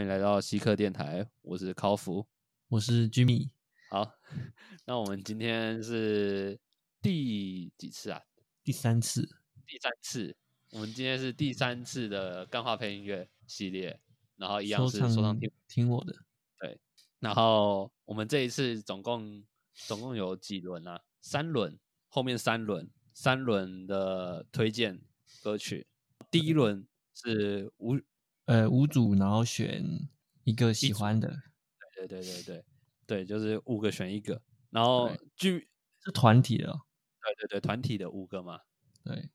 欢迎来到西客电台，我是考福，我是 Jimmy。好，那我们今天是第几次啊？第三次，第三次。我们今天是第三次的钢化配音乐系列，然后一样是说唱听听我的。对，然后我们这一次总共总共有几轮啊？三轮，后面三轮，三轮的推荐歌曲。第一轮是五呃五组，然后选一个喜欢的。对对对对对对，就是五个选一个，然后剧是团体的。对对对，团体的五个嘛。对。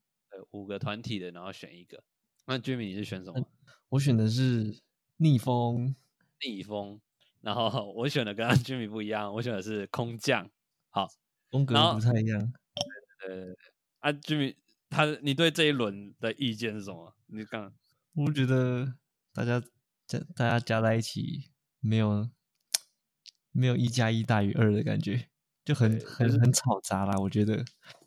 五个团体的，然后选一个。那 Jimmy 你是选什么？我选的是逆风，逆风。然后我选的跟 Jimmy 不一样，我选的是空降。好，风格不太一样。呃，啊，Jimmy，他你对这一轮的意见是什么？你看，我觉得大家加大家加在一起，没有没有一加一大于二的感觉，就很很很吵杂啦。我觉得，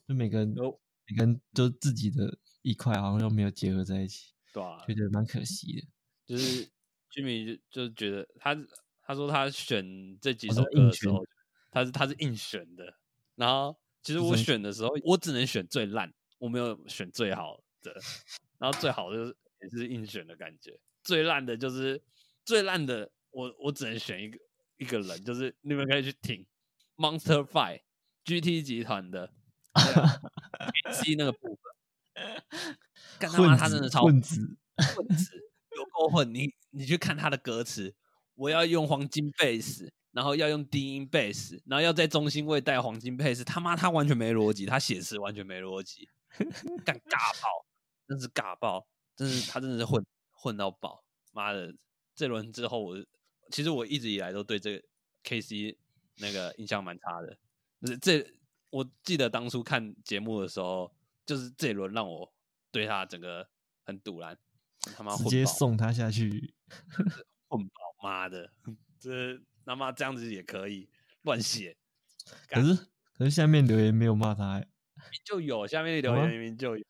就每个人都。每个人都自己的一块好像又没有结合在一起，对啊，觉得蛮可惜的。就是 Jimmy 就就觉得他他说他选这几首歌的时候，他是他是硬选的。然后其实我选的时候，我只能选最烂，我没有选最好的。然后最好的就是也是硬选的感觉，最烂的就是最烂的，我我只能选一个一个人，就是你们可以去听 Monster Five GT 集团的。C 那个部分，干他妈他真的超 混子，混子有够混！你你去看他的歌词，我要用黄金贝斯，然后要用低音贝斯，然后要在中心位带黄金贝斯，他妈他完全没逻辑，他写词完全没逻辑，干尬爆，真是尬爆，真是他真的是混混到爆！妈的，这轮之后我其实我一直以来都对这个 K C 那个印象蛮差的，是这。我记得当初看节目的时候，就是这轮让我对他整个很堵然，他妈直接送他下去，混宝妈的，这他妈这样子也可以乱写。可是可是下面留言没有骂他，就有下面留言明明就有，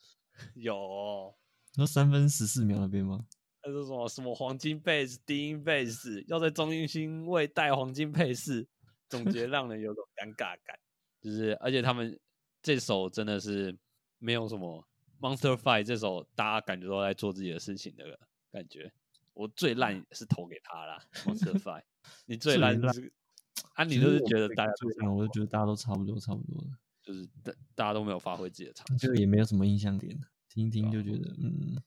有那三分十四秒那边吗？他说什么什么黄金贝斯、低音贝斯要在中音心位带黄金配饰，总结 让人有种尴尬感。就是，而且他们这首真的是没有什么 Monster Five 这首，大家感觉都在做自己的事情的感觉。我最烂是投给他啦 Monster Five。你最烂是啊？你就是觉得大家最烂，我就觉得大家都差不多，差不多的，就是大大家都没有发挥自己的长就也没有什么印象点，听听就觉得嗯，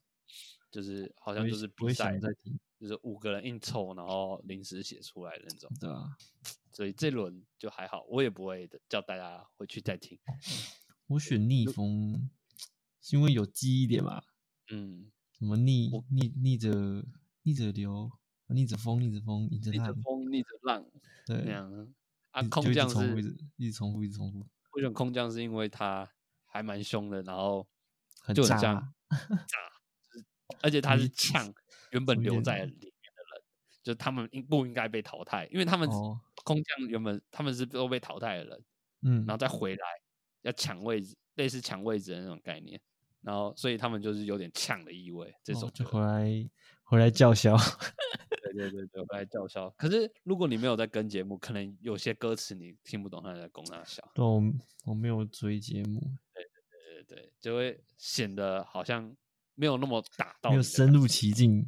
就是好像就是比赛在听，就是五个人硬凑，然后临时写出来的那种，对啊。所以这轮就还好，我也不会叫大家回去再听。我选逆风，是因为有记忆点嘛？嗯，什么逆逆逆着逆着流，逆着风，逆着风，逆着风，逆着浪，对，那样。啊，空降是一直重复，一直重复。我选空降是因为他还蛮凶的，然后很炸，炸，而且他是呛原本留在里面的人，就他们应不应该被淘汰？因为他们。空降原本他们是都被淘汰的人，嗯，然后再回来要抢位置，类似抢位置的那种概念，然后所以他们就是有点呛的意味。这首就回来回来叫嚣，对对对对，回来叫嚣。可是如果你没有在跟节目，可能有些歌词你听不懂他在攻那笑。对，我我没有追节目，对对对对，就会显得好像没有那么打到，没有深入其境。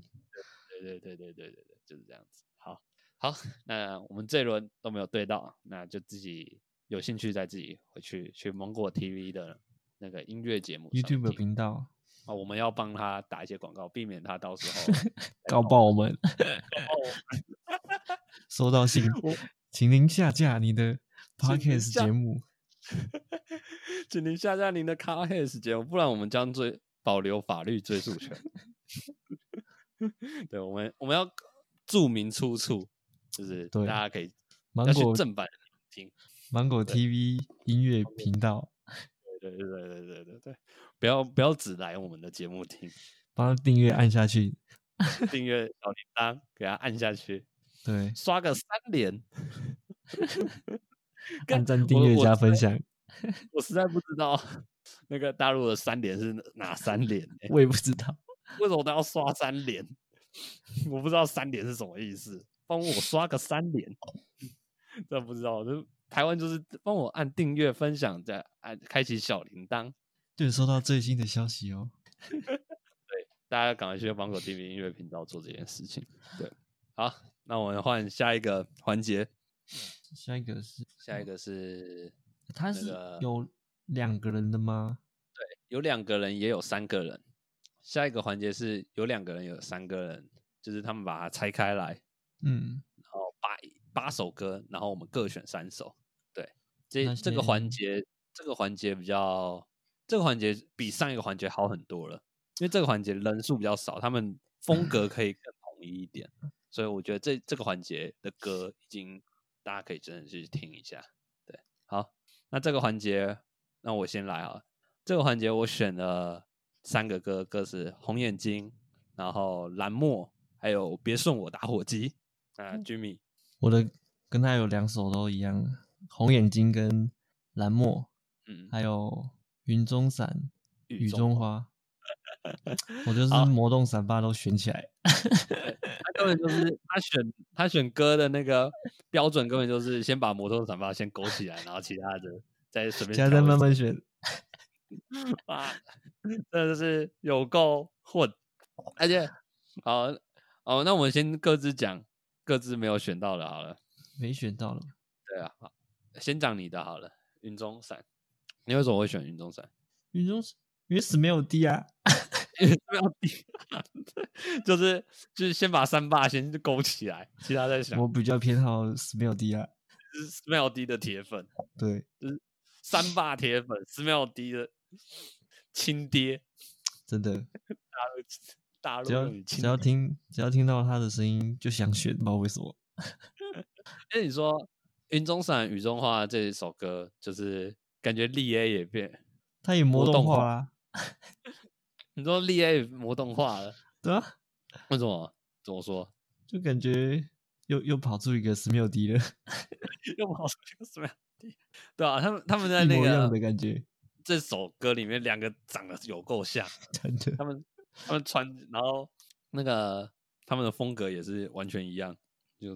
对对对对对对对，就是这样子。好，好那我们这一轮都没有对到，那就自己有兴趣再自己回去去芒果 TV 的那个音乐节目 YouTube 频道啊，我们要帮他打一些广告，避免他到时候 告爆我们。收到信，请您下架你的 Podcast 节目，请您下架您的 Podcast 节目，不然我们将追保留法律追诉权。对，我们我们要注明出处。就是大家可以芒果正版听芒果 TV 音乐频道，对对对对对对对，不要不要只来我们的节目听，帮他订阅按下去，订阅小铃铛给他按下去，对，刷个三连，按赞、订阅、加分享。我实在不知道那个大陆的三连是哪三连，我也不知道 为什么都要刷三连。我不知道三连是什么意思，帮我刷个三连，这不知道。就台湾就是帮我按订阅、分享，再按开启小铃铛，就收到最新的消息哦。对，大家赶快去芒果 TV 音乐频道做这件事情。对，好，那我们换下一个环节。下一个是下一个是，它是有两个人的吗？对，有两个人，也有三个人。下一个环节是有两个人，有三个人，就是他们把它拆开来，嗯，然后八八首歌，然后我们各选三首。对，这这个环节，这个环节比较，这个环节比上一个环节好很多了，因为这个环节人数比较少，他们风格可以更统一一点，所以我觉得这这个环节的歌已经大家可以真的去听一下。对，好，那这个环节，那我先来啊，这个环节我选了。三个歌，歌是《红眼睛》，然后《蓝墨》，还有《别送我打火机》。啊，Jimmy，我的跟他有两首都一样，《红眼睛》跟《蓝墨》，嗯，还有《云中伞》《雨中花》。我 就是魔动散发都选起来。他根本就是他选他选歌的那个标准，根本就是先把魔动散发先勾起来，然后其他的再随便。现在再慢慢选。啊，真的是有够混，而且，好，哦，那我们先各自讲各自没有选到的，好了，没选到了，对啊，好，先讲你的好了，云中伞，你为什么会选云中伞？云中伞，因为 smell 低啊，smell 低，就是就是先把三霸先勾起来，其他再想。我比较偏好 smell 低啊，是 smell 低的铁粉，对，就是三霸铁粉，smell 低的。亲爹，真的，大 陆大陆只要只要听只要听到他的声音就想选，不知道为什么。那你说《云中伞雨中花》这一首歌，就是感觉力 A 也变，他也魔动化啊。你说力 A 魔动化了，对啊？为什么？怎么说？就感觉又又跑出一个十秒迪了，又跑出一个十秒迪，对啊，他们他们在那个的感觉。这首歌里面两个长得有够像，真的。他们他们穿，然后那个他们的风格也是完全一样，就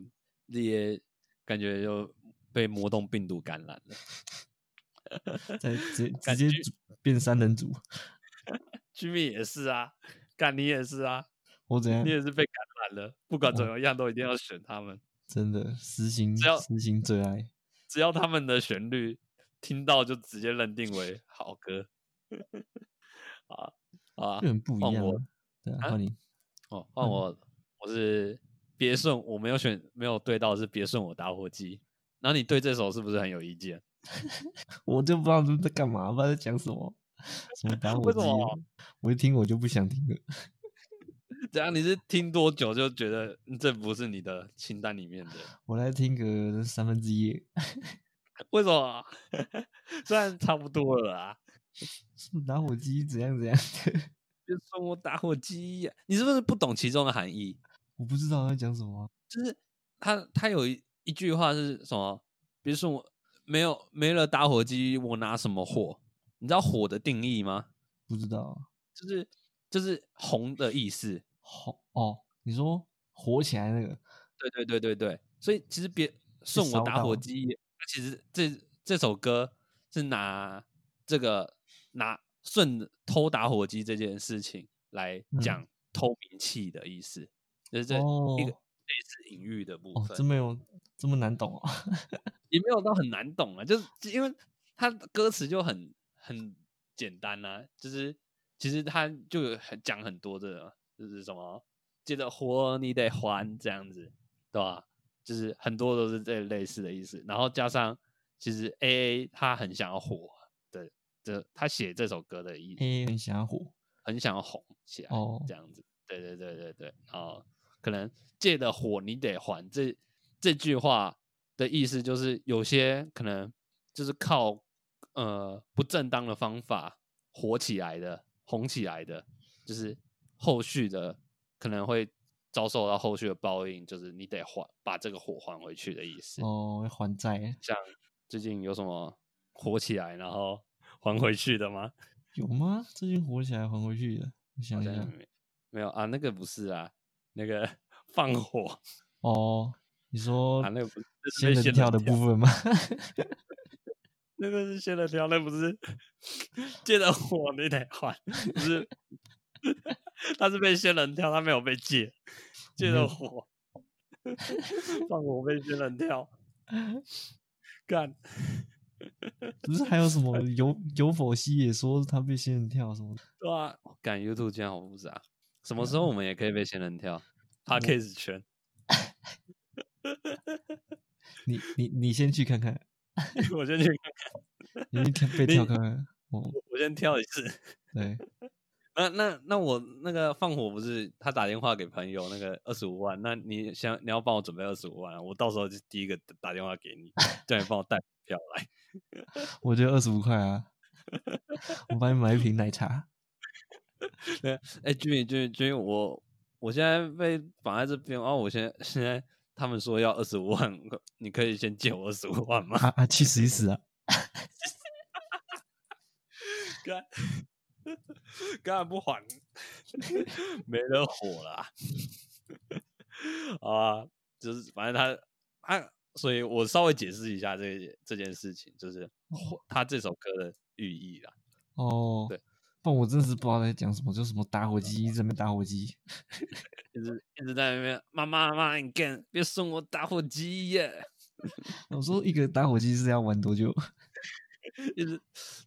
这些感觉就被魔动病毒感染了，在直直接变三人组。居民也是啊，干你也是啊，我怎样？你也是被感染了，不管怎么样都一定要选他们。真的，实行实行最爱，只要他们的旋律。听到就直接认定为好歌，啊啊，很不一样。对，换你哦，换我，我是别顺，我没有选，没有对到是别顺我打火机。然后你对这首是不是很有意见？我就不知道他们在干嘛，不知道在讲什么，什么打 火机？我一听我就不想听了。怎样？你是听多久就觉得这不是你的清单里面的？我来听个三分之一。为什么？虽然差不多了啊，打火机怎样怎样的？别说我打火机，你是不是不懂其中的含义？我不知道在讲什么。就是他他有一一句话是什么？比如说我没有没了打火机，我拿什么火？你知道火的定义吗？不知道，就是就是红的意思。红哦，你说火起来那个？对对对对对，所以其实别送我打火机。其实这这首歌是拿这个拿顺偷打火机这件事情来讲偷名气的意思，就是这一个类似隐喻的部分。真没有这么难懂啊？也没有到很难懂啊，就是因为它歌词就很很简单啊，就是其实它就很讲很多的，就是什么借着活你得还这样子，对吧？就是很多都是这类似的意思，然后加上其实 A A 他很想要火的，这他写这首歌的意思，A A 很想要火，很想要红起来，哦，这样子，对对对对对，然后可能借的火你得还，这这句话的意思就是有些可能就是靠呃不正当的方法火起来的，红起来的，就是后续的可能会。遭受到后续的报应，就是你得还把这个火还回去的意思哦，还债。像最近有什么火起来然后还回去的吗？有吗？最近火起来还回去的？我想想，没有啊，那个不是啊，那个 放火哦，你说啊，那个不是仙人跳的部分吗？那个是仙人跳，那不是借的火，你得还，不是？他是被仙人跳，他没有被借，借的火，放火被仙人跳，干。不是还有什么 有有否西也说他被仙人跳什么？对啊，干 YouTube 竟然好复杂，什么时候我们也可以被仙人跳 p a c k a e 圈。你你你先去看看，我先去看看，你跳被跳看看，我我先跳一次。对，那那那我那个放火不是他打电话给朋友那个二十五万，那你想你要帮我准备二十五万，我到时候就第一个打电话给你，叫你帮我带票来。我觉得二十五块啊，我帮你买一瓶奶茶。对，哎，君君君，我我现在被绑在这边哦，我现在现在他们说要二十五万，你可以先借我二十五万吗？啊啊，去死一死啊！干，干不还，没得火了。啊，就是反正他他。所以我稍微解释一下这这件事情，就是他这首歌的寓意啦。哦，对，但，我真是不知道在讲什么，就什么打火机，在那边打火机，一直一直在那边，妈妈妈，你干，别送我打火机耶！我说一个打火机是要玩多久？一直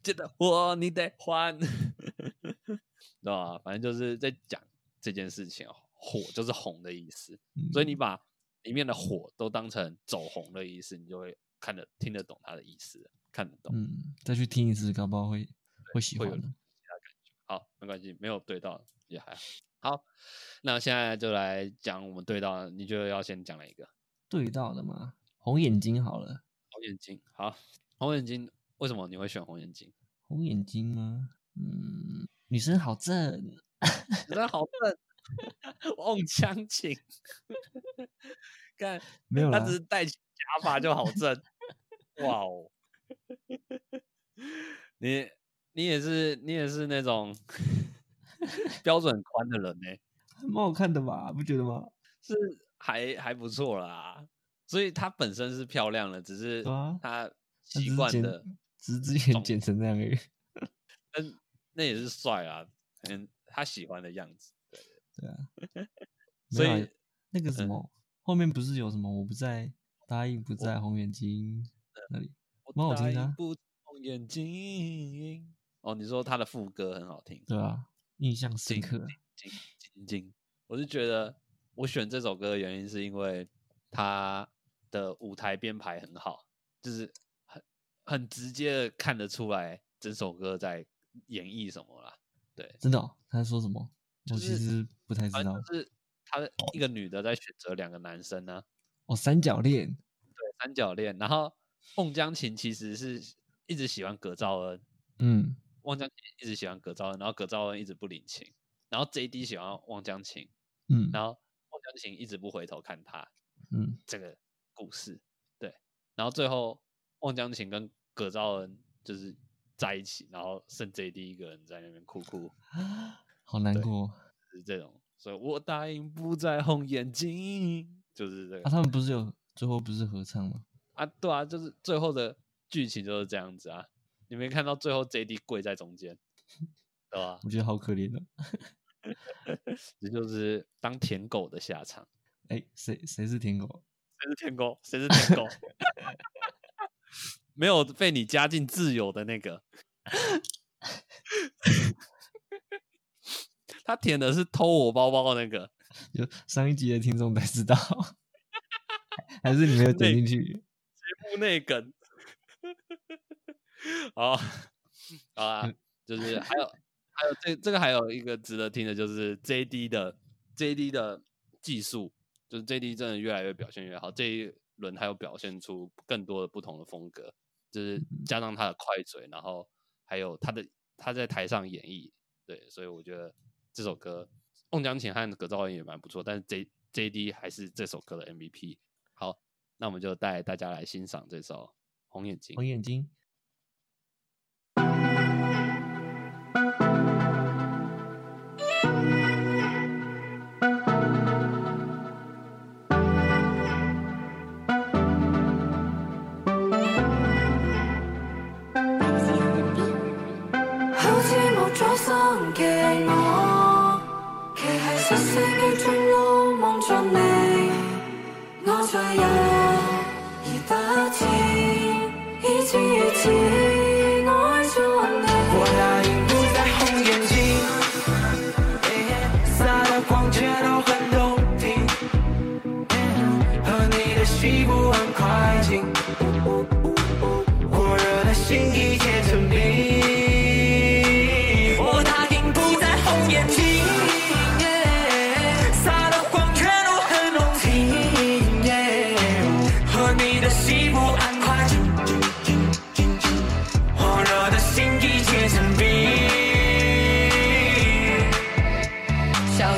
借的火你得还，知道吧？反正就是在讲这件事情哦，火就是红的意思，所以你把。里面的火都当成走红的意思，你就会看得听得懂它的意思，看得懂。嗯，再去听一次，搞不好会会喜欢好，没关系，没有对到也还好。好，那现在就来讲我们对到，你觉得要先讲哪一个？对到的吗？红眼睛好了。红眼睛，好，红眼睛，为什么你会选红眼睛？红眼睛吗？嗯，女生好正，女生好正。忘枪情，看没有他只是戴假发就好正，哇哦！你你也是你也是那种 标准宽的人呢，蛮好看的吧？不觉得吗？是还还不错啦，所以她本身是漂亮的，只是她习惯的，只是之前剪成那样而已。嗯，那也是帅啊，嗯，他喜欢的样子。对啊，所以那个什么后面不是有什么我不在答应不在红眼睛那里，蛮好听的。红眼睛哦，你说他的副歌很好听，对啊，印象深刻。晶晶晶，我是觉得我选这首歌的原因是因为他的舞台编排很好，就是很很直接的看得出来整首歌在演绎什么啦。对，真的，他在说什么？我其实不太知道，是他一个女的在选择两个男生呢。哦，三角恋，对，三角恋。然后孟姜琴其实是一直喜欢葛兆恩，嗯，孟姜琴一直喜欢葛兆恩，然后葛兆恩一直不领情，然后 J D 喜欢孟姜琴，嗯，然后孟姜琴一直不回头看他，嗯，这个故事，对，然后最后孟姜琴跟葛兆恩就是在一起，然后剩 J D 一个人在那边哭哭。好难过，是这种，所以我答应不再红眼睛，就是这个。啊，他们不是有最后不是合唱吗？啊，对啊，就是最后的剧情就是这样子啊。你没看到最后 J D 跪在中间，对吧？我觉得好可怜的，这就是当舔狗的下场。哎，谁谁是舔狗？谁是舔狗？谁是舔狗？没有被你加进自由的那个。他舔的是偷我包包的那个，就上一集的听众才知道，还是你没有点进去？节目内梗，好啊，就是还有还有这这个还有一个值得听的，就是 J D 的 J D 的技术，就是 J D 真的越来越表现越好，这一轮还有表现出更多的不同的风格，就是加上他的快嘴，然后还有他的他在台上演绎，对，所以我觉得。这首歌，孟江琴和葛兆恩也蛮不错，但是 J J D 还是这首歌的 MVP。好，那我们就带大家来欣赏这首《红眼睛》。红眼睛。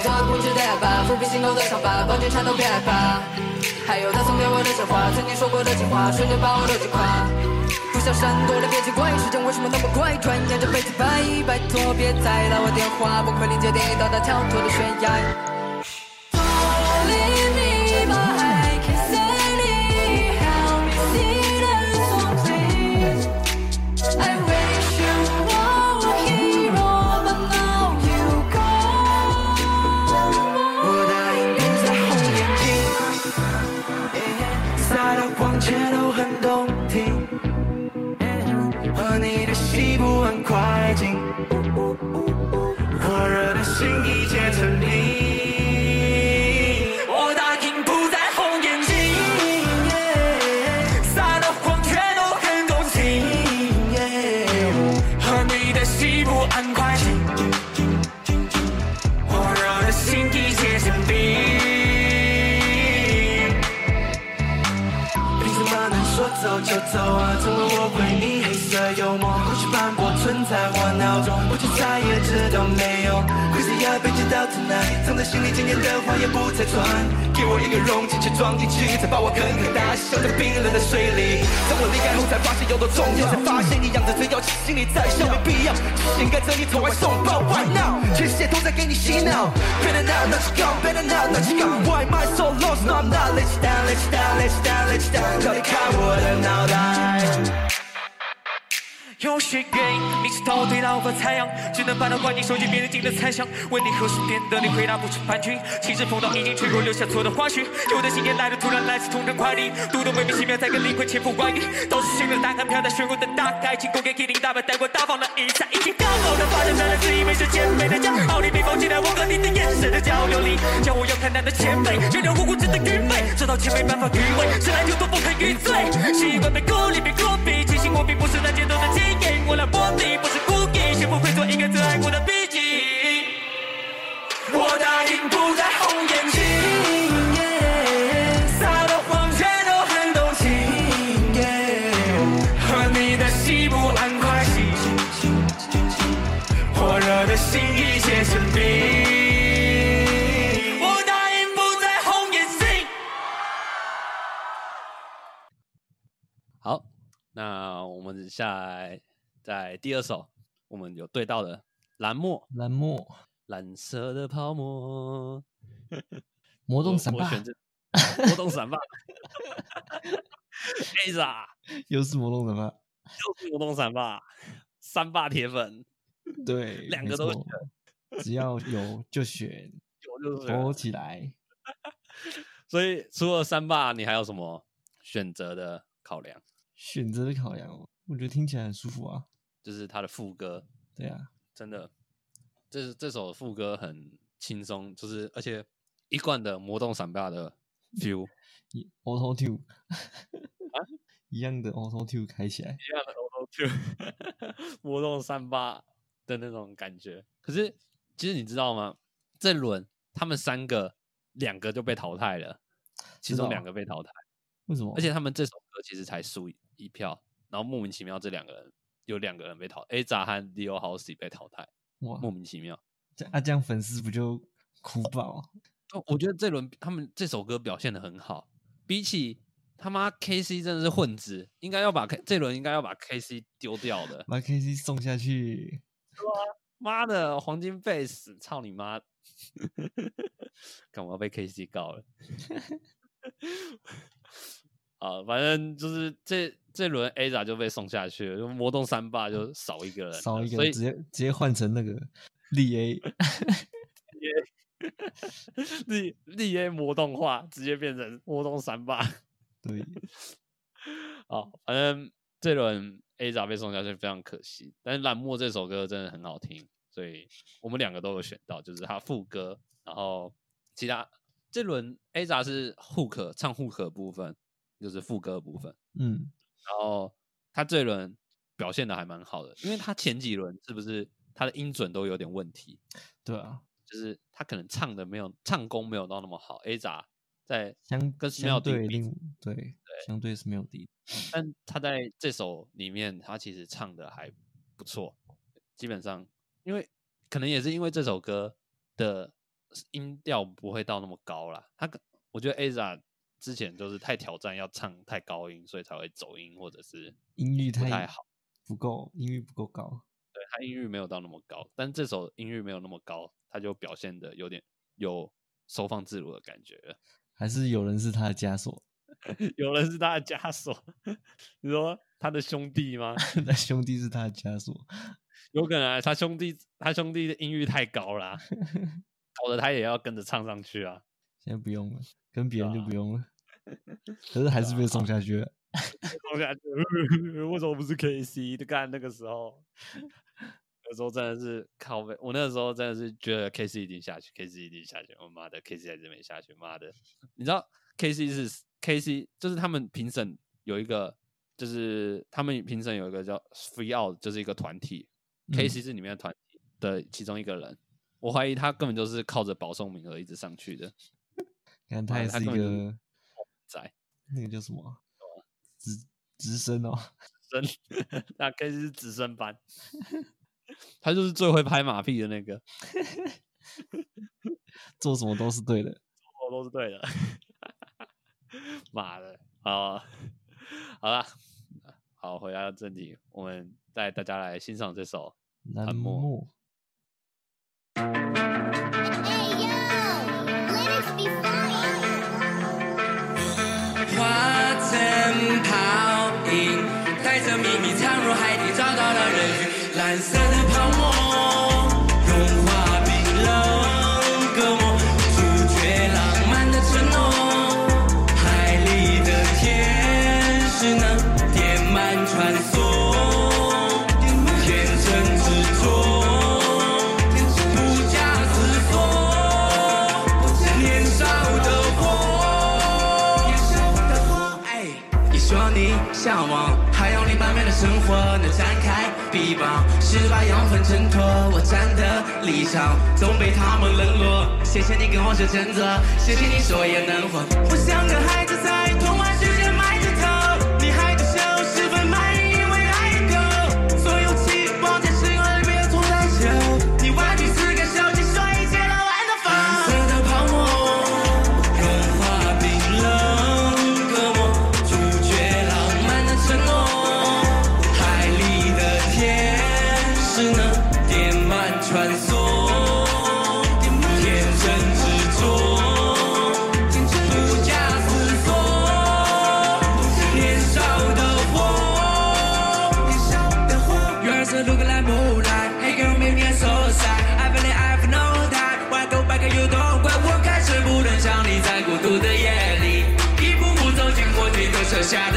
小偷不值得吧，抚平心头的伤疤，抱紧颤抖别害怕。还有他送给我的鲜花，曾经说过的情话，瞬间把我都击垮。不想闪躲的，别奇怪，时间为什么那么快？转眼这辈子拜，拜托别再打我电话，崩溃临界点，到达跳脱的悬崖。走就走啊？成为我回忆黑色幽默，过去斑驳存在我脑中，我却再也知道没有。Crazy 要被知道 tonight，藏在心里千年的话也不再传。给我一个容器，却装进去，再把我狠狠打消在冰冷的水里。当我离开后，才发现有多重要，才发现你养着嘴角，其实心里在笑，没必要。就是应该在你头外送报，Right now，全世界都在给你洗脑。Better now, not you better now, not you gone. Why am I so lost? No, I'm not. Let you down, let you down, let you down, let you down. 快离开我的脑袋。有些原因，你是头对到无法采样，只能把它关进手机，别人进的猜想。问你何时变得，你回答不出半句。其实风刀已经吹过，留下错的花絮。有的信念来的突然，来自同城快递，读得莫名其妙，在跟灵魂千夫万语。都是新的答案，飘在漩涡的大海，经过给 K0 大白带过大方的一下，已经刚好的发现，原来自以为是谦卑的骄傲，你被放弃在我和你的眼神流里，叫我要看淡的谦卑，却让我无知的愚昧，这道歉没办法迂回，是来就多不堪于罪，习惯被孤立，被孤僻，庆幸我并不是那街头的精英，我来破壁，不是故意，学不会做一个最爱过的笔记。我答应不再红眼睛，撒的谎全都很动情，和你的戏不很快进，火热的心一切成冰。那我们下来在第二首，我们有对到的蓝墨，蓝墨蓝色的泡沫，魔动闪霸，我选这魔动闪霸，Aza 又是魔动闪霸，又是魔动闪霸，三霸铁粉，对，两个都选只要有就选，有就是投起来。所以除了三霸，你还有什么选择的考量？选择的考量哦，我觉得听起来很舒服啊。就是他的副歌，对啊，真的，这这首副歌很轻松，就是而且一贯的魔动闪霸的 feel，一 Auto Two 一样的 Auto Two 开起来，一样的 auto tune，魔动三八的那种感觉。可是其实你知道吗？这轮他们三个两个就被淘汰了，其中两个被淘汰，为什么？而且他们这首歌其实才输一一票，然后莫名其妙这两个人有两个人被淘，A 扎和 Leo Housey 被淘汰，哇，莫名其妙。这啊这样粉丝不就哭爆？哦我觉得这轮他们这首歌表现的很好，比起他妈 KC 真的是混子，应该要把 K 这轮应该要把 KC 丢掉的。把 KC 送下去，妈的，黄金贝斯，操你妈！干嘛被 KC 告了？啊，反正就是这这轮 A 仔就被送下去了，就魔动三霸就少一个人，少一个所以直接直接换成那个力 A，力力 A 魔动化，直接变成魔动三霸。对，好，反正这轮 A 咋被送下去非常可惜，但是蓝墨这首歌真的很好听，所以我们两个都有选到，就是他副歌，然后其他这轮 A 咋是 hook 唱 hook 部分，就是副歌部分，嗯，然后他这一轮表现的还蛮好的，因为他前几轮是不是他的音准都有点问题，对啊，就是他可能唱的没有唱功没有到那么好，A 咋在相跟相 Smell 比对另对相对是没有低，但他在这首里面，他其实唱的还不错。基本上，因为可能也是因为这首歌的音调不会到那么高啦。他可我觉得 AZA 之前就是太挑战要唱太高音，所以才会走音或者是音域太不太好。不够，音域不够高。对他音域没有到那么高，但这首音域没有那么高，他就表现的有点有收放自如的感觉了。还是有人是他的枷锁，有人是他的枷锁，你说他的兄弟吗？他兄弟是他的枷锁。有可能啊，他兄弟他兄弟的音域太高啦、搞得他也要跟着唱上去啊。现在不用了，跟别人就不用了。可是还是被送下去 为什么不是 KC？就干那个时候，有时候真的是靠背。我那个时候真的是觉得 KC 一定下去，KC 一定下去。我妈的，KC 还是没下去。妈的，你知道 KC 是 KC，就是他们评审有一个，就是他们评审有一个叫 Free Out，就是一个团体、嗯 k c 是里面的团体的其中一个人。我怀疑他根本就是靠着保送名额一直上去的。看他也是一个在那个叫什么啊直直升哦，直升，那 K 是直升班，他就是最会拍马屁的那个，做什么都是对的。做什么都是对的。妈的，好，好了，好，回到正题，我们带大家来欣赏这首蓝蓝墨墨，Hey yo, let us be funny. 化成泡影，带着秘密藏入海底，找到了人鱼。蓝色的向往海洋里半边的生活，能展开臂膀，是把养分挣脱。我站的立场总被他们冷落。谢谢你跟我说真的，谢谢你说也能活。我像个孩子在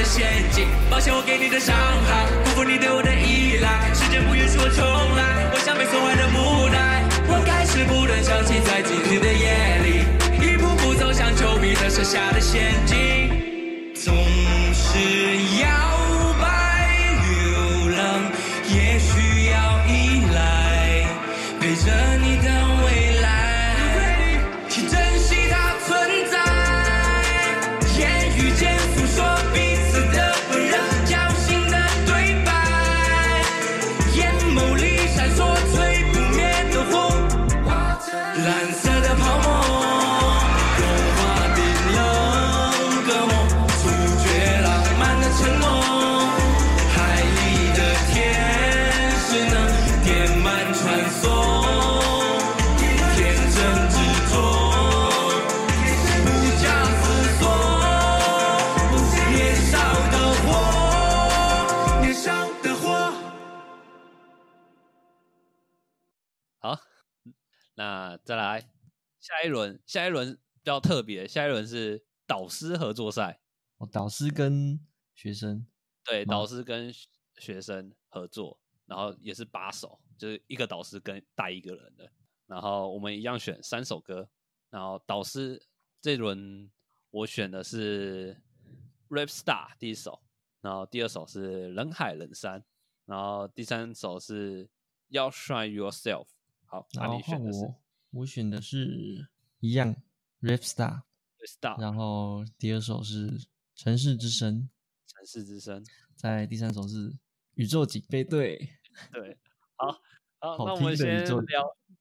陷阱。抱歉我给你的伤害，辜负你对我的依赖。时间不允许我重来，我像被损坏的木乃。我开始不断想起在今天的夜里，一步步走向丘比特设下的陷阱。总是那再来下一轮下一轮比较特别，下一轮是导师合作赛，哦，导师跟学生，对，导师跟学学生合作，然后也是把手，就是一个导师跟带一个人的，然后我们一样选三首歌，然后导师这轮我选的是 Rap Star 第一首，然后第二首是人海人山，然后第三首是要 Shine Yourself。好，那然后你选的是我，我选的是一样 Rap Star 然后第二首是城市之声，城市之声。在第三首是宇宙警备队。对，好，好，好那我们先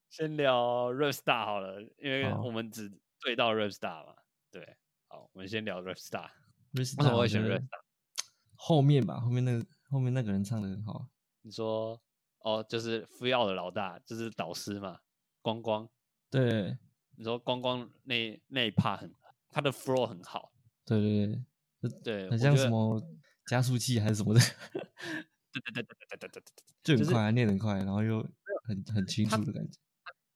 先聊 Rap Star 好了，因为我们只对到 Rap Star 嘛。对，好，我们先聊 Rap Star。Rap 为什么会选 Rap Star？后面吧，后面那个后面那个人唱的很好，你说哦，就是福耀的老大，就是导师嘛，光光。对你说光光那那一 part 很，他的 flow 很好，对对对，对，很像什么加速器还是什么的，对对对对对对对对对，就很快啊，念得很快，然后又很很清楚的感觉。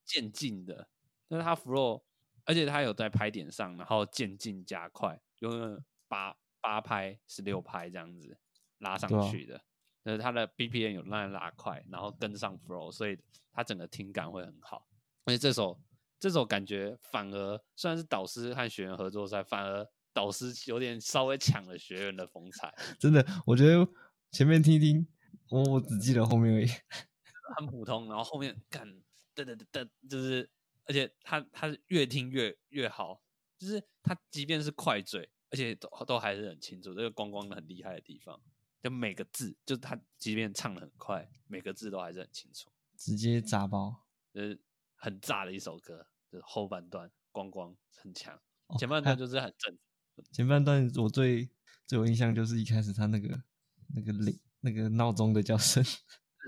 渐进的，但是他 flow，而且他有在拍点上，然后渐进加快，用八八拍、十六拍这样子拉上去的，就是他的 BPM 有让它拉快，然后跟上 flow，所以他整个听感会很好。而且这首这首感觉反而虽然是导师和学员合作赛，反而导师有点稍微抢了学员的风采，真的，我觉得前面听一听，我我只记得后面而已。很普通，然后后面干噔噔噔噔，就是而且他他越听越越好，就是他即便是快嘴，而且都都还是很清楚，这个光光的很厉害的地方，就每个字，就是他即便唱的很快，每个字都还是很清楚，直接炸包。就是很炸的一首歌，就是后半段光光很强，哦。前半段就是很正，前半段我最最有印象就是一开始他那个那个铃那个闹钟的叫声，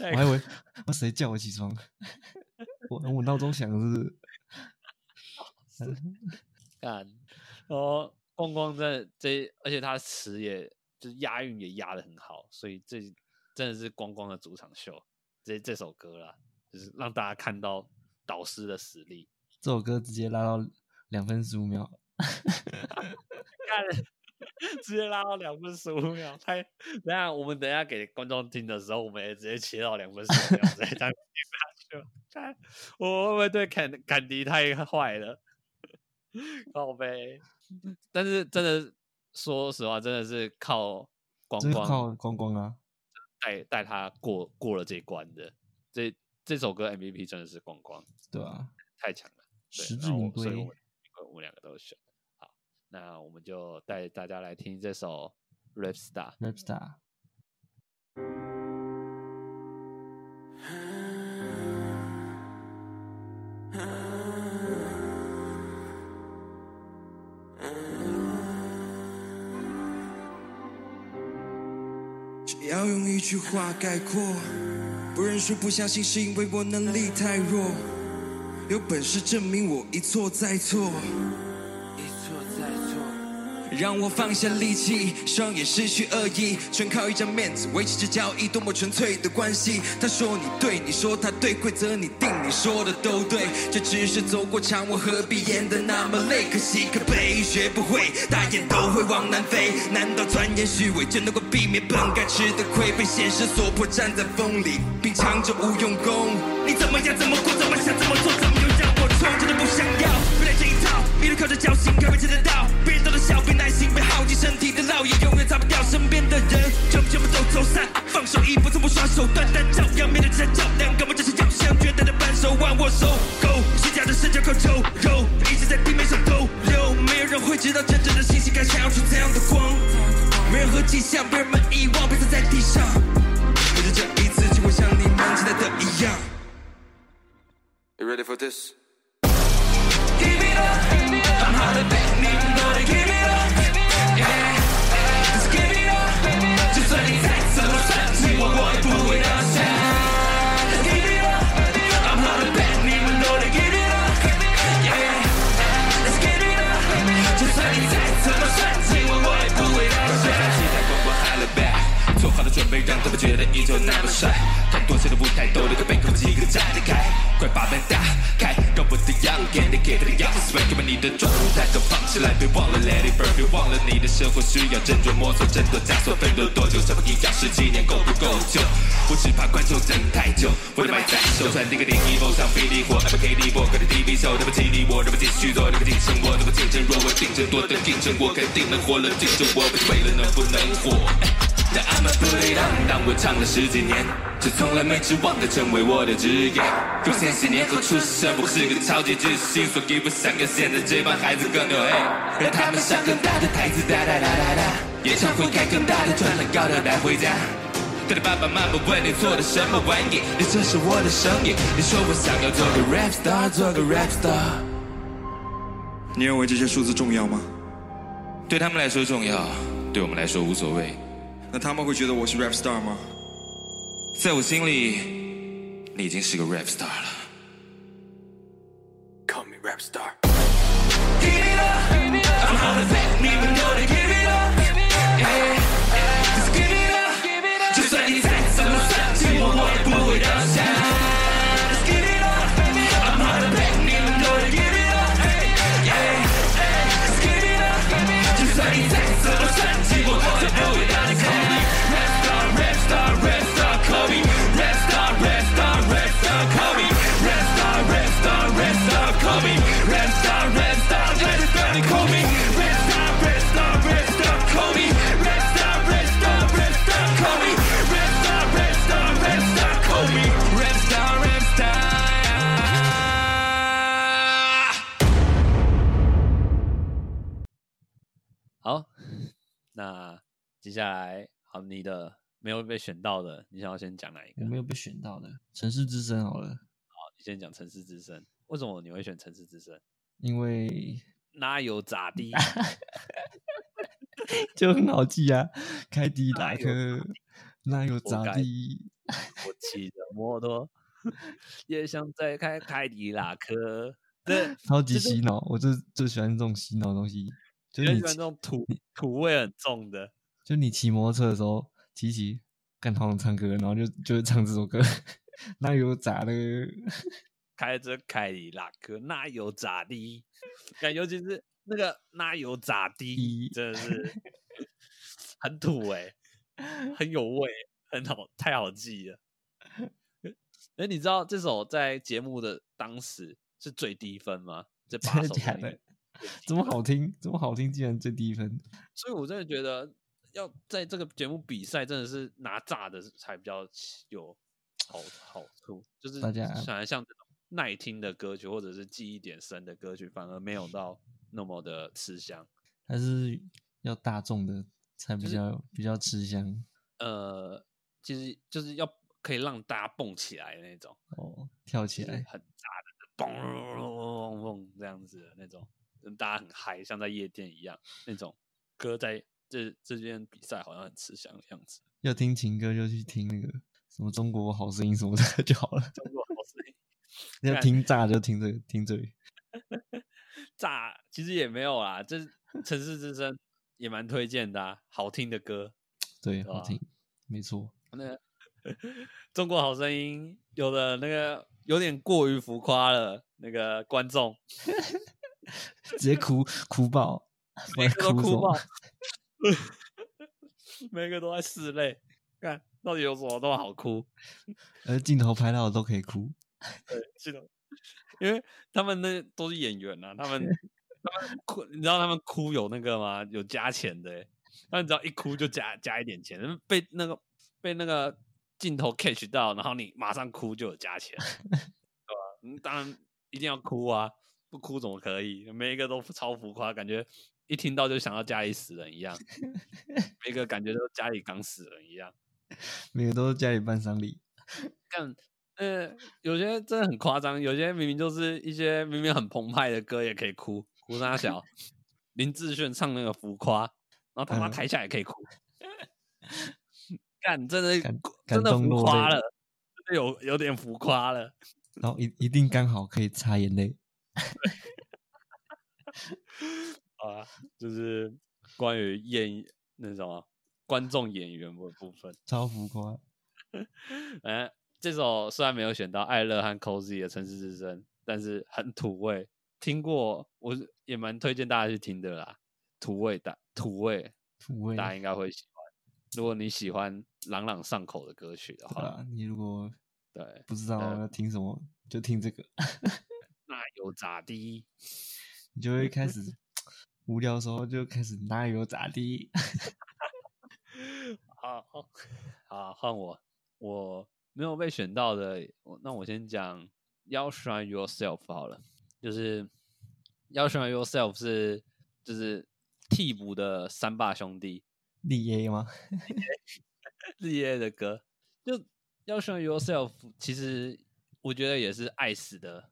我还以为我谁叫我起床，我我闹钟响是不是。干，然后光光在这，而且他词也就是押韵也押的很好，所以这真的是光光的主场秀。这这首歌啦，就是让大家看到导师的实力。这首歌直接拉到两分十五秒，看，直接拉到两分十五秒，太等下我们等下给观众听的时候，我们也直接切到两分十五秒，直接这样听下去。看我会不会对坎坎迪太坏了？靠背，但是真的说实话，真的是靠光光靠光光啊，带带他过过了这一关的。这这首歌 MVP 真的是光光，对啊，太强了。对实至名归我所以我们我们两个都选。好，那我们就带大家来听这首 Rap Star。Rap Star。要用一句话概括，不认输不相信是因为我能力太弱，有本事证明我一错再错，让我放下力气，双眼失去恶意，全靠一张面子维持着交易，多么纯粹的关系。他说你对，你说他对，规则你定，你说的都对，这只是走过场，我何必演得那么累？可惜可悲，学不会，大雁都会往南飞。难道钻研虚伪就能够避免本该吃的亏？被现实所迫，站在风里，并强着无用功。你怎么样，怎么过，怎么想，怎么做，怎么又让我冲？真的不想要，不来这一套，一路靠着侥幸，可未吃得到。身体的烙印，永远擦不掉身边的人，全部全部都走散。放手一搏，从不耍手段，但照样面对这较量，根本就是要向绝对的扳手腕握手。Go，虚假的社交靠抽肉，一直在地面上逗留，没有人会知道真正的信息该闪耀出怎样的光。没任何迹象被人们遗忘，被踩在地上。可是这一次就会像你们期待的一样。You ready for this? 好了准备，让他们觉得依旧那么帅。看多次的舞台，都得个背后几个站得开。快把门打开，让我的阳 indicate 的样子，给把你的状态都放起来，别忘了 let it burn，别忘了你的生活需要斟酌摸索，争夺枷锁，奋斗多久？这不一样，十几年够不够久？我只怕观众等太久，我的麦在手，传递个定义，梦想比你火，M K D 波，各的 D B 秀，那么激励我，那么继续做，那么竞争我，那么竞争弱，我竞争多的竞争我，肯定能活了，竞争我不是为了能不能活。让 I'm a put it on，当我唱了十几年，却从来没指望它成为我的职业。用千禧年后出生，我是个超级巨星，所以我想要现在这帮孩子更有爱，让他们上更大的台子，哒哒哒哒哒，演唱会开更大的，穿了高的带回家。他的爸爸妈妈问你做的什么玩意？你这是我的生意。你说我想要做个 rap star，做个 rap star。你认为这些数字重要吗？对他们来说重要，对我们来说无所谓。那他们会觉得我是 rap star 吗？在我心里，你已经是个 rap star 了。Call me rap star。那接下来好，你的没有被选到的，你想要先讲哪一个？我没有被选到的《城市之声》好了，好，你先讲《城市之声》。为什么你会选《城市之声》？因为那有咋地？就很好记啊，开迪拉克那有咋该地？我骑着摩托，也想再开凯迪拉克。对，超级洗脑，我最最喜欢这种洗脑的东西。就就是喜欢你骑这种土土味很重的。就你骑摩托车的时候，骑一骑干好想唱歌，然后就就会唱这首歌，那有咋的？开着凯迪拉克，那有咋的？感尤其是那个那有咋的，真的是很土哎、很有味，很好，太好记了。哎，你知道这首在节目的当时是最低分吗？这八首假的里面？这么好听，这么好听，竟然最低分。所以我真的觉得要在这个节目比赛，真的是拿炸的才比较有好好处，就是大家反而像这种耐听的歌曲，或者是记忆点深的歌曲，反而没有 到那么的吃香。还是要大众的才比就是较比较吃香呃，其实就是要可以让大家蹦起来的那种，哦，跳起来。很炸的，嘣嘣嘣嘣这样子的那种，跟大家很嗨，像在夜店一样那种歌在。这这边比赛好像很吃香的样子。要听情歌就去听那个什么《中国好声音》什么的就好了。中国好声音 要干听炸就听这个，听这里。炸其实也没有啦，这城市之声也蛮推荐的、啊，好听的歌。对，好听，没错。那 中国好声音有的那个有点过于浮夸了，那个观众直接哭哭爆，每个都哭爆，每个都在拭泪。看到底有什么那么好哭？而镜头拍到的都可以哭。对，是的，因为他们那都是演员啊，他们 他们哭，你知道他们哭有那个吗？有加钱的欸，他们只要一哭就加加一点钱，被那个被那个镜头 catch 到，然后你马上哭就有加钱，对吧？嗯，当然一定要哭啊，不哭怎么可以？每一个都超浮夸，感觉一听到就想到家里死人一样，每个感觉都家里刚死人一样。每个都是家里办丧礼，干，呃，有些真的很夸张，有些明明就是一些明明很澎湃的歌也可以哭，哭啥小？林志炫唱那个浮夸，然后他妈嗯台下也可以哭，干，真的真的浮夸了，真的有有点浮夸了。然后一一定刚好可以擦眼泪。啊，就是关于演那什么观众演员的部分。超浮夸。哎，这首虽然没有选到艾乐和 Cozy 的《城市之声》，但是很土味，听过我也蛮推荐大家去听的啦。土味的土味，土味大家应该会喜欢。如果你喜欢朗朗上口的歌曲的话，你如果对，不知道呃要听什么，就听这个，那有咋的？你就会开始无聊的时候就开始那有咋地。好好好，换我，我没有被选到的，那我先讲《要 shine yourself》好了，就是《要 shine yourself》是就是替补的三霸兄弟立 A 吗？日夜的歌，就《要 shine yourself》，其实我觉得也是爱死的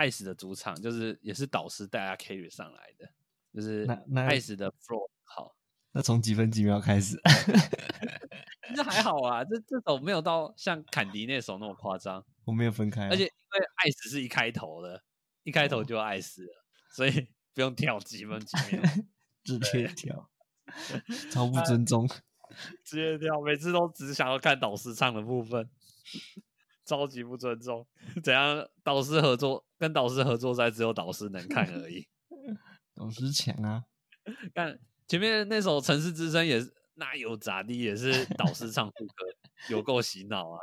爱死的主场，就是也是导师带他 carry 上来的，就是那那爱死的 flow 好。那从几分几秒开始？这还好啊，这这首没有到像坎迪那首那么夸张，我没有分开啊、而且因为爱死是一开头的，一开哦头就爱死了，所以不用跳几分几秒，直接跳，超不尊重。直接跳，每次都只想要看导师唱的部分，超级不尊重。怎样？导师合作跟导师合作赛只有导师能看而已。导师强啊，看前面那首《城市之声》也是，那有咋地？也是导师唱副歌，有够洗脑啊！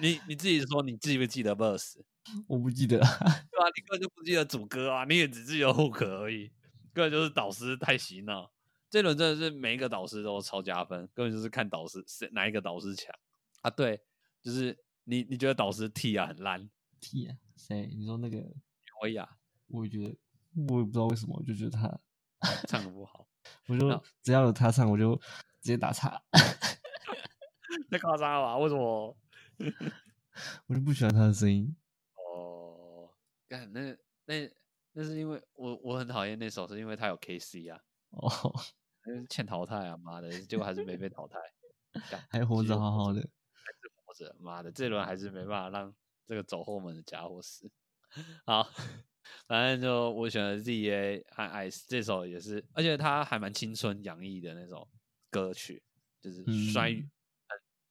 你你自己说，你记不记得 verse？我不记得。对啊，你根本就不记得主歌啊，你也只记得 hook 而已，根本就是导师太洗脑。这轮真的是每一个导师都超加分，根本就是看导师谁哪一个导师强啊。对，就是你你觉得导师 T 啊很烂，T 啊，谁？你说那个？维亚我也觉得，我也不知道为什么，我就觉得他，唱的不好，我就只要有他唱，我就直接打岔。太夸张了吧？为什么？我就不喜欢他的声音。哦，干那那那是因为我我很讨厌那首，是因为他有 KC 啊，哦，那是欠淘汰啊，妈的，结果还是没被淘汰，还活着好好的。活着，妈的，这轮还是没办法让这个走后门的家伙死。好，反正就我选了 ZA 和 Ice 这首也是，而且它还蛮青春洋溢的那种歌曲，就是衰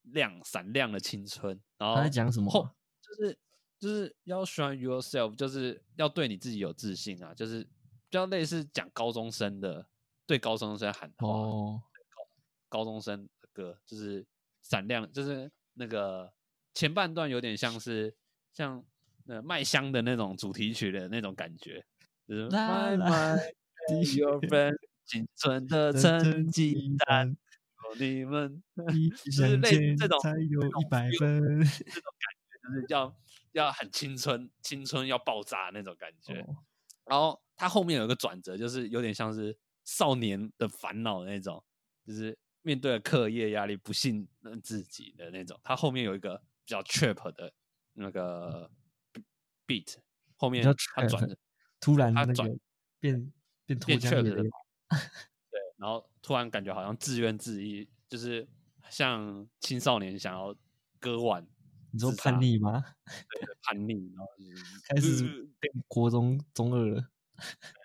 亮闪亮的青春。然后他在讲什么后啊就是就是要 shine yourself，就是要对你自己有自信啊，就是比较类似讲高中生的，对高中生喊话。哦，高中生的歌，就是闪亮，就是那个前半段有点像是像呃麦香的那种主题曲的那种感觉，就是啦 My 啦 My Your Friend 青春的成绩单，有你们是类这种才有一百分这种感觉。就是要要很青春，青春要爆炸那种感觉。哦然后他后面有一个转折，就是有点像是少年的烦恼的那种，就是面对了课业压力不信任自己的那种。他后面有一个比较 trap 的那个 beat，后面他转 的突然他转个变变脱变 trap 野了。的对，然后突然感觉好像自怨自艾，就是像青少年想要割腕你说叛逆吗？叛逆，然后就是开始国中中二了。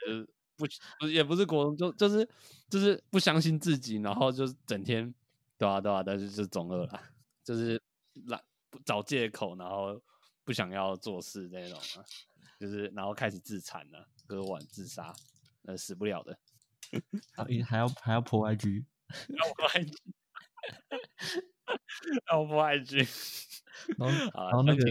就是不不也不是国中，就就是就是不相信自己，然后就是整天对啊对啊，但是就是中二了，就是懒不找借口，然后不想要做事那种啊，就是然后开始自残了、割腕自杀，呃死不了的，啊你还要还要破。IG，要不爱剧，要不爱剧，然后然后那个，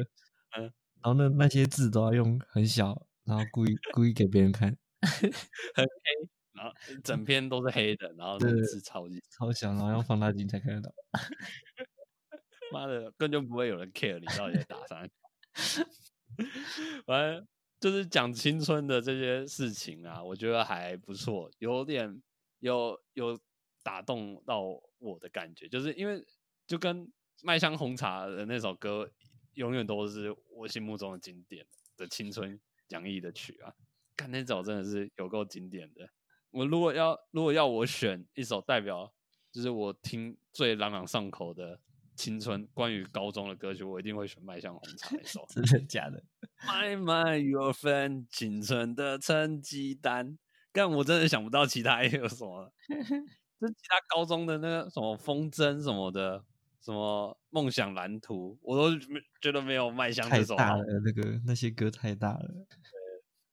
嗯。然后那那些字都要用很小，然后故意故意给别人看，然后整篇都是黑的，然后字超级超小，然后用放大镜才看得到。妈的，根本就不会有人 care 你到底在打啥。反正就是讲青春的这些事情啊，我觉得还不错，有点有有打动到我的感觉，就是因为就跟麦香红茶的那首歌，永远都是我心目中的经典的青春洋溢的曲啊。看那首真的是有够经典的。我如果要如果要我选一首代表，就是我听最朗朗上口的青春关于高中的歌曲，我一定会选《麦香红茶》那首。真的假的？My my your friend，青春的成绩单。但我真的想不到其他还有什么，就其他高中的那个什么风筝什么的，什么梦想蓝图，我都觉得没有麦香这首好大了。，那个那些歌太大了。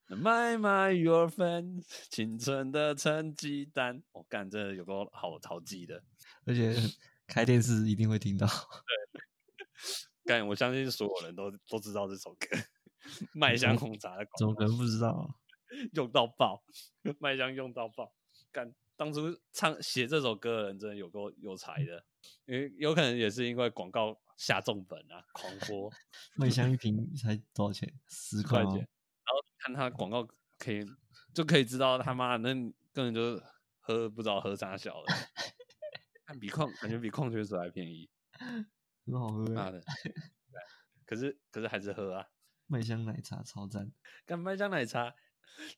My my your friend，青春的成绩单，我、干，真的有个好好记的。而且 开电视一定会听到。对干，我相信所有人都都知道这首歌，麦香红茶的怎么可能不知道？用到爆，麦香用到爆。干，当初唱写这首歌的人真的有够有才的，因为有可能也是因为广告下重本啊，狂播 麦香一瓶才多少钱？十块钱，看他广告可以就可以知道他妈的那根本就是喝不知道喝啥小的，看比矿感觉比矿泉水还便宜，很好喝欸。妈的！可是可是还是喝啊，麦香奶茶超赞。干麦香奶茶，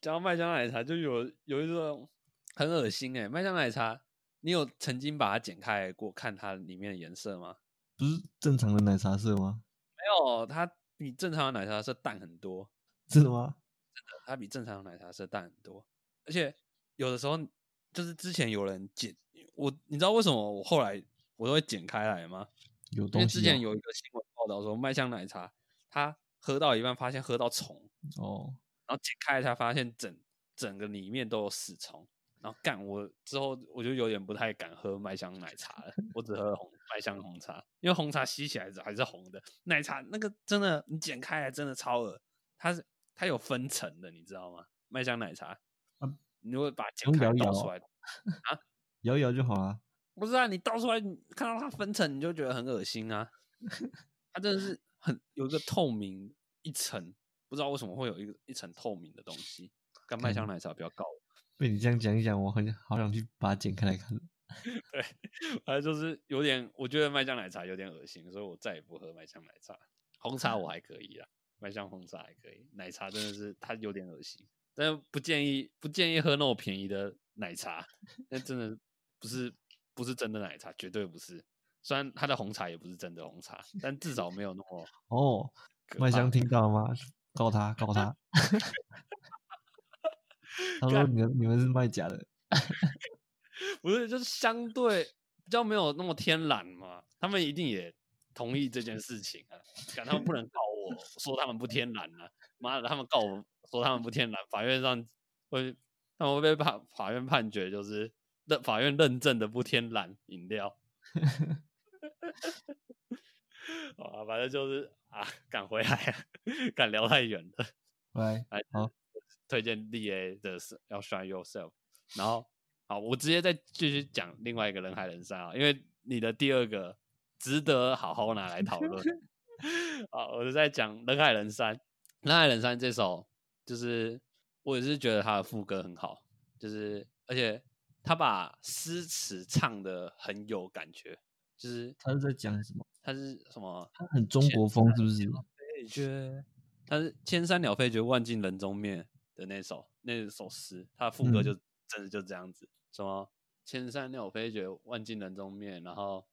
讲到麦香奶茶，就有有一种很恶心哎、麦香奶茶，你有曾经把它剪开过，看它里面的颜色吗？不是正常的奶茶色吗？没有，它比正常的奶茶色淡很多，真的吗？它比正常的奶茶色淡很多，而且有的时候就是之前有人剪我，你知道为什么我后来我都会剪开来吗？有因为之前有一个新闻报道说麦香奶茶，它喝到一半发现喝到虫，哦，然后剪开来才发现整整个里面都有死虫，然后干我之后我就有点不太敢喝麦香奶茶了，我只喝红麦香红茶，因为红茶吸起来还是红的，奶茶那个真的你剪开来真的超恶，它是它有分层的，你知道吗？麦香奶茶，啊你如果把开倒出来，摇一摇就好了。不是啊，你倒出来你看到它分层，你就觉得很恶心啊，它真的是很有一个透明一层，不知道为什么会有一个一层透明的东西，跟麦香奶茶比较高。被你这样讲一讲，我很好想去把它剪开来看。对，反正就是有点，我觉得麦香奶茶有点恶心，所以我再也不喝麦香奶茶。红茶我还可以啊，麦香红茶还可以，奶茶真的是它有点恶心，但不建议不建议喝那么便宜的奶茶，那真的不是不是真的奶茶，绝对不是。虽然它的红茶也不是真的红茶，但至少没有那么 哦，麦香听到了吗？告他，告他。他说你们你们是卖假的，不是，就是相对比较没有那么天然嘛，他们一定也同意这件事情啊。敢他们不能告我说他们不天然啊！妈的，他们告我说他们不天然，法院上会他们会被判法院判决就是认法院认证的不天然饮料。好啊，反正就是啊，赶回来啊，赶聊太远了。喂，来好，推荐 D A 的是要 shine yourself，然后好，我直接再继续讲另外一个人海人山啊，因为你的第二个值得好好拿来讨论。好，我就在讲人海人山，人海人山这首就是我也是觉得他的副歌很好，就是而且他把诗词唱的很有感觉，就是他是在讲什么？他是什么他很中国风是不是？飞绝，它是“千山鸟飞绝，万径人踪灭”的那首那首诗，他的副歌嗯就、真的就这样子，什么“千山鸟飞绝，万径人踪灭”，然后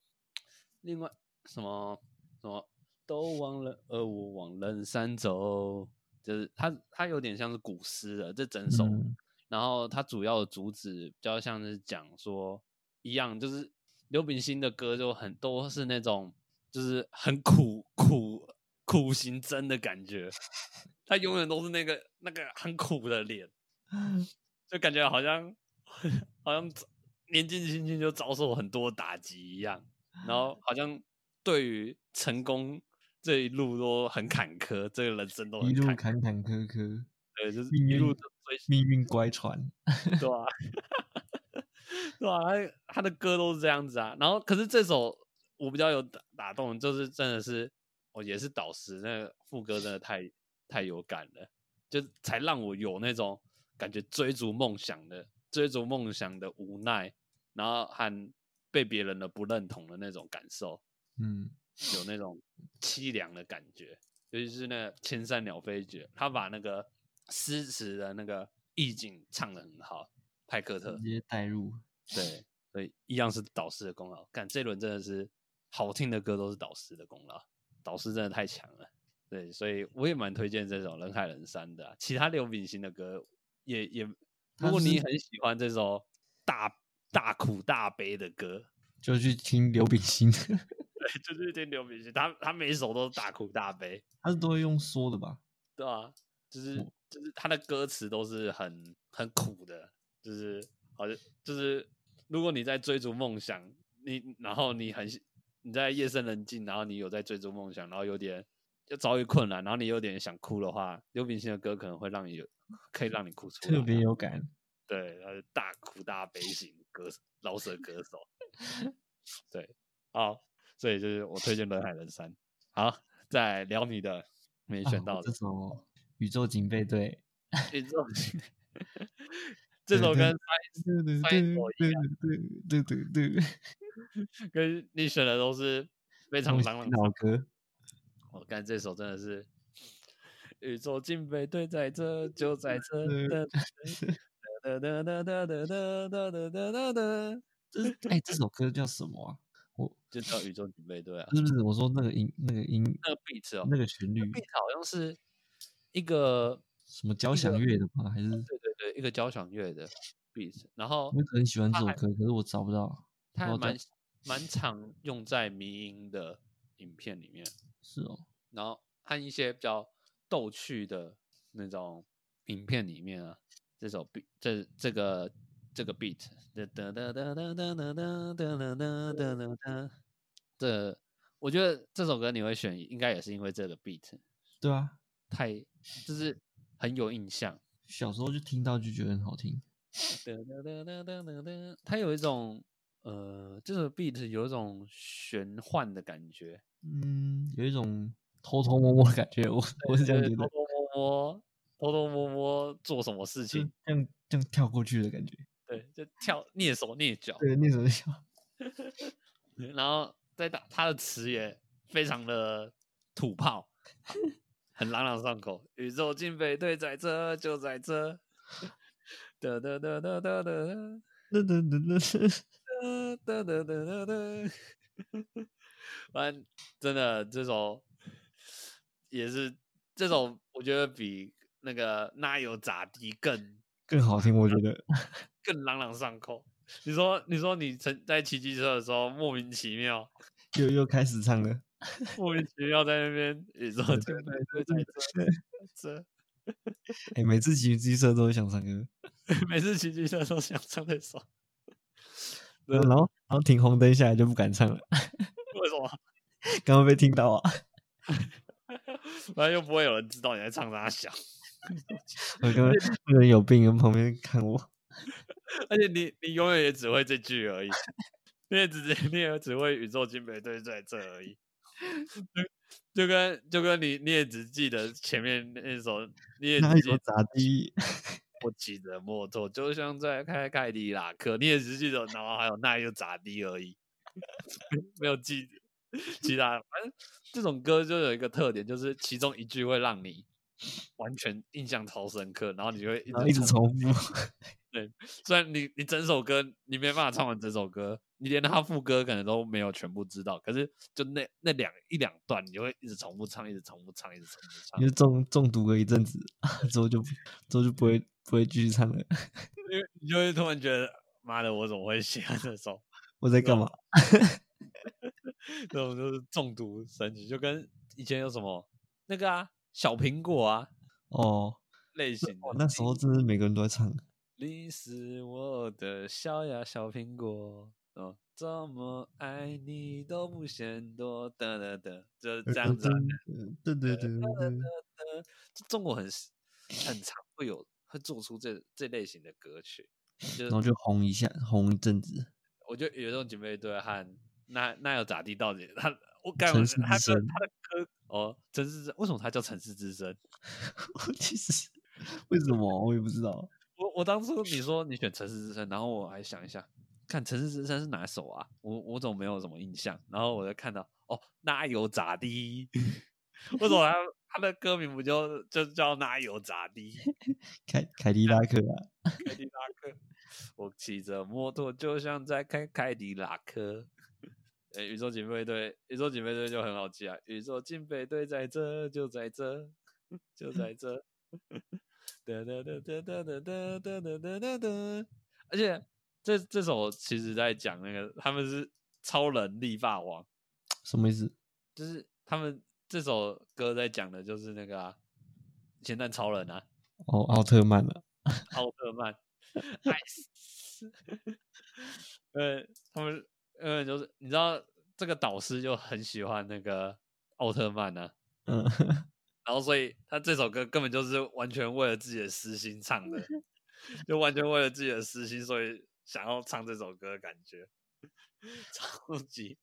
另外什么什么都忘了，而我往人山走，就是它它有点像是古诗的这整首，嗯。然后它主要的主旨比较像是讲说一样，就是刘秉新的歌就很都是那种就是很苦苦苦行僧的感觉，他永远都是那个那个很苦的脸，就感觉好像 好像年纪轻轻就遭受很多打击一样，然后好像对于成功这一路都很坎坷，这个人生都一路很坎坷，坎坎坷坷，对，就是命运一路的追命运乖舛。对吧、对吧、他他的歌都是这样子啊。然后，可是这首我比较有打打动，就是真的是我也是导师，那个副歌真的太太有感了，就才让我有那种感觉追逐梦想的追逐梦想的无奈，然后和被别人的不认同的那种感受，嗯，有那种凄凉的感觉。尤其是那千山鸟飞绝，他把那个诗词的那个意境唱得很好，派克特直接带入。对，所以一样是导师的功劳。干这轮真的是好听的歌都是导师的功劳，导师真的太强了。对，所以我也蛮推荐这首《人海人山》的啊、其他刘秉新的歌也也，如果你很喜欢这首大大苦大悲的歌，就去听刘秉新。对，就去听刘秉新，他他每一首都是大苦大悲，他是都会用说的吧？对啊，就是哦就是他的歌词都是很很苦的，就是好像就是如果你在追逐梦想，你然后你很你在夜深人静，然后你有在追逐梦想，然后有点就遭遇困难，然后你有点想哭的话，刘秉新的歌可能会让你有可以让你哭出来，特别有感。对，他是大哭大悲型歌手饶舌歌手，对，好，所以就是我推荐《人海人山》。好，再来聊你的没选啊到的这首《宇宙警备队宇宙 这首跟上一》，首一样对对对对对，跟你选的都是非常朗朗老歌。我看这首真的是宇宙警备队在这，就在这，对哒哒哒哒哒哒哒哒哒哒这是哎，这首歌叫什么啊？我就叫宇宙警备队啊。不是不是，我说那个音那个音那个 beat 哦，那个旋律 beat 好像是一个什么交响乐的吧？还是对对对，一个交响乐的 beat，然后我很喜欢这首歌，可是我找不到。它还蛮蛮常用在迷音的影片里面，是哦，然后和一些比较逗趣的那种影片里面啊，这首 beat 这这个这个 beat，哒哒哒哒哒哒哒哒哒哒哒哒哒，这我觉得这首歌你会选，应该也是因为这个 beat 对啊，太就是很有印象。小时候就听到就觉得很好听。哒哒哒哒哒哒哒，它有一种呃，这首 beat 有一种玄幻的感觉，嗯，有一种偷偷摸摸的感觉，我我是这样觉得，偷偷摸摸、偷偷摸摸做什么事情，这样这样跳过去的感觉。对，就跳蹑手蹑脚，对，蹑手蹑脚。然后再打他的词也非常的土炮，很朗朗上口。宇宙警备队在这，就在这。哒哒哒哒哒哒哒。噔噔噔噔噔，哒哒哒哒哒，反正真的这首也是这首，我觉得比那个那有咋地更更好听，我觉得。更朗朗上口。你说，你说你曾在骑机车的时候莫名其妙，又又开始唱了。莫名其妙在那边，你说对对对对这这，哎，每次骑机车都会想唱歌，每次骑机车都想唱这首，然后然后停红灯下来就不敢唱了，为什么？刚刚被听到啊！反正又不会有人知道你在唱啥小。我刚刚那个人有病，跟旁边看我。而且你你永远也只会这句而已，你也只你也只会宇宙金杯队在这而已，就就跟就跟你你也只记得前面那首，你也只记得有咋地？我骑着摩托就像在开凯迪拉克，你也只记得，然后还有那又咋地而已，没有记其他。反正这种歌就有一个特点，就是其中一句会让你完全印象超深刻，然后你就会一然后一直直重复。对，虽然你你整首歌你没办法唱完整首歌，你连他副歌可能都没有全部知道，可是就那那两一两段，你就会一直重复唱，一直重复唱，一直重复唱你，就中中毒了一阵子，之后就之后就不会不会继续唱了。因为你就会突然觉得，妈的，我怎么会喜欢这首？我在干嘛？这种就是中毒神曲，就跟以前有什么那个啊小苹果啊 哦，类型的哦，那时候真的是每个人都在唱。你是我的小呀小苹果，哦，怎么爱你都不嫌多，哒哒哒，就是这样子啊。对对对对对，就中国很很常会有会做出这这类型的歌曲，就然后就红一下，红一阵子。我觉得有这种警备队和那那有咋地到底他我感城觉他的他的歌哦，城市之声为什么他叫城市之声？其实 为什么我也不知道。我我当初你说你选城市之声，然后我还想一下，看城市之声是哪首啊？我我怎么没有什么印象？然后我就看到哦，那有咋地？为什么他他的歌名不就就叫那有咋地？凯凯迪拉克啊，凯迪拉克，我骑着摩托就像在开凯迪拉克。呃，宇宙警备队，宇宙警备队就很好记啊！宇宙警备队在这，就在这，就在这。哒哒哒哒哒哒哒哒哒哒。而且这这首其实在讲那个他们是超能力霸王，什么意思？就是他们这首歌在讲的就是那个啊，咸蛋超人啊，哦，奥特曼啊，奥特曼，爱死，呃，他们呃就是你知道这个导师就很喜欢那个奥特曼啊，嗯，然后所以他这首歌根本就是完全为了自己的私心唱的，就完全为了自己的私心，所以想要唱这首歌，感觉 超级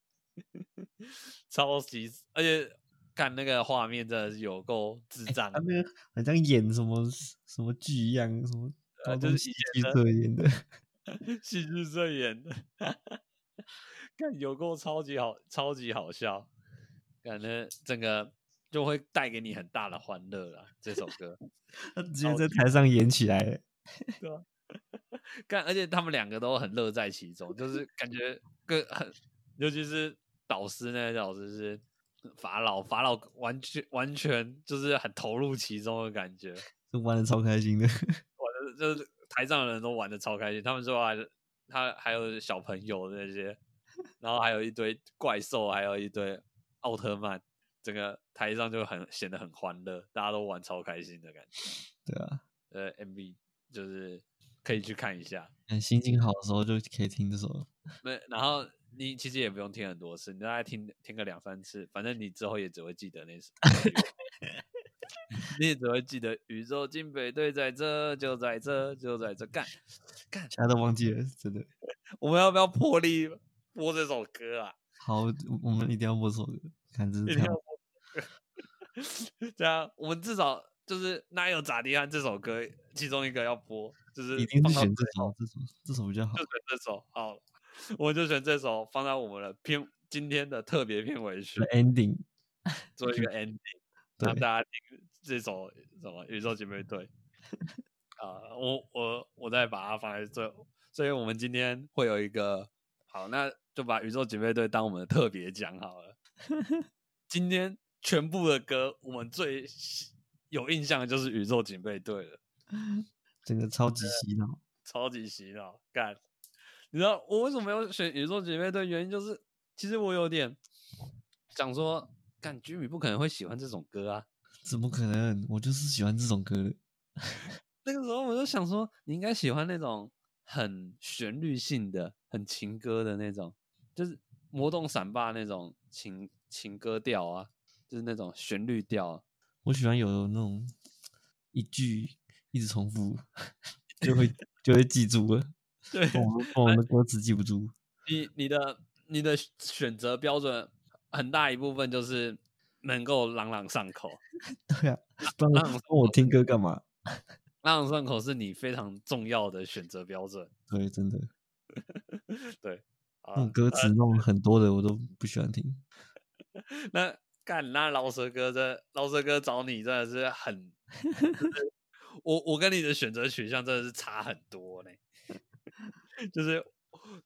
超级，而且看那个画面真的是有够智障他，那个好像演什么什么剧一样，什么高中呃就是戏剧社演的，戏剧社演的，看有够超级好，超级好笑，感觉整个就会带给你很大的欢乐啦。这首歌，他直接在台上演起来了。对啊，看，而且他们两个都很乐在其中，就是感觉更很，尤其是导师那个老师是法老，法老完全完全就是很投入其中的感觉，就玩的超开心的。玩的就是台上的人都玩的超开心，他们说还他还有小朋友那些，然后还有一堆怪兽，还有一堆奥特曼，整个台上就很显得很欢乐，大家都玩超开心的感觉。对啊，呃，MV 就是可以去看一下。嗯心情好的时候就可以听这首。没，然后你其实也不用听很多次，你大概听听个两三次，反正你之后也只会记得那首，你也只会记得宇宙警备队在这，就在这，就在这干干。其他都忘记了，真的。我们要不要破例播这首歌啊？好，我们一定要播这首歌，看这是一定要播这首歌。这样，我们至少就是那有咋地啊这首歌其中一个要播，就是一定选这首，这首这首比较好就。选这首好，我就选这首放在我们的片今天的特别片尾曲 ending，做一个 ending，对让大家听这首什么宇宙姐妹队啊，我我我再把它放在最后，所以我们今天会有一个好，那就把宇宙姐妹队当我们的特别奖好了。今天全部的歌，我们最喜有印象的就是宇宙警备队了。真的超级洗脑。超级洗脑，干！你知道我为什么要选宇宙警备队？原因就是，其实我有点想说，干居米不可能会喜欢这种歌啊。怎么可能？我就是喜欢这种歌的。那个时候我就想说，你应该喜欢那种很旋律性的、很情歌的那种，就是魔动闪霸那种情情歌调啊，就是那种旋律调啊。我喜欢有那种一句一直重复，就会就会记住了。对我们我们的歌词记不住。你你的你的选择标准很大一部分就是能够朗朗上口。对啊，不然让我我听歌干嘛？朗朗上口是你非常重要的选择标准。对，真的，对，啊那种，歌词那种很多的我都不喜欢听。那干那老舌哥这饶舌哥找你真的是很，就是我我跟你的选择取向真的是差很多呢。就是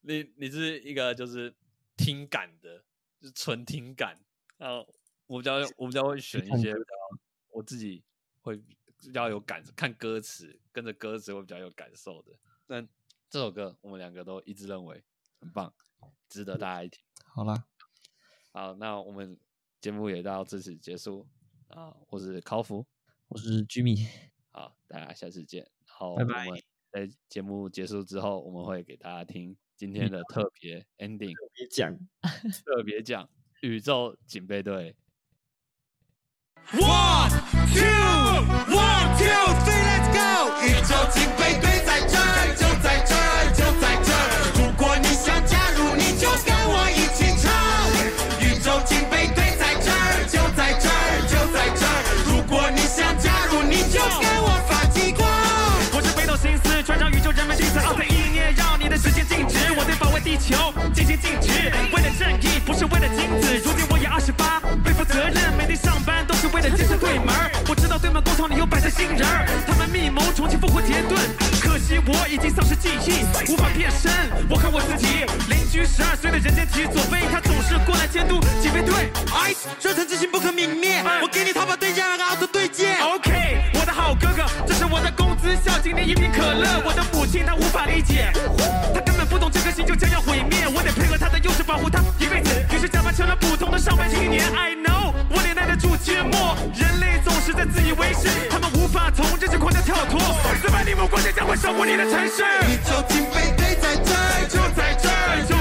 你你是一个就是听感的，就是纯听感，然后我比较我比较会选一些比较我自己会比较有感看歌词，跟着歌词会比较有感受的。但这首歌我们两个都一致认为很棒，值得大家一听。好啦，好，那我们节目也到至此结束啊！我是考福，我是 Jimmy，好，大家下次见。然后拜拜在节目结束之后，我们会给大家听今天的特别 ending，特别讲。特别讲宇宙警备队。One two one two three let's go！宇宙警备队在这儿，就在这儿，就在这儿。如果你想加入，你就跟我一起唱。宇宙警备队在这儿，就在这儿，就在这儿。如果你想加入，你就跟我发激光。我是北斗星司，穿上宇宙人们心思，奥特意念让你的时间静止。我对保卫地球尽心尽职，为了正义，不是为了金子。如今十八，背负责任，每天上班都是为了建设对门儿。我知道对门工厂里有摆着新人儿，他们密谋重新复活杰顿，可惜我已经丧失记忆，无法变身。我看我自己，邻居十二岁的人间体左飞，他总是过来监督警备队。Ice，热忱之心不可泯灭。我给你淘宝对战，奥特对接。OK，笑今天一瓶可乐，我的母亲她无法理解。她根本不懂这颗心就将要毁灭，我得配合她的幼稚保护她一辈子。于是假扮成了普通的上班青年，I know。我得耐得住寂寞，人类总是在自以为是，他们无法从这些框架跳脱。400里目光将会守护你的城市。你究竟被堆在这，就在这，就。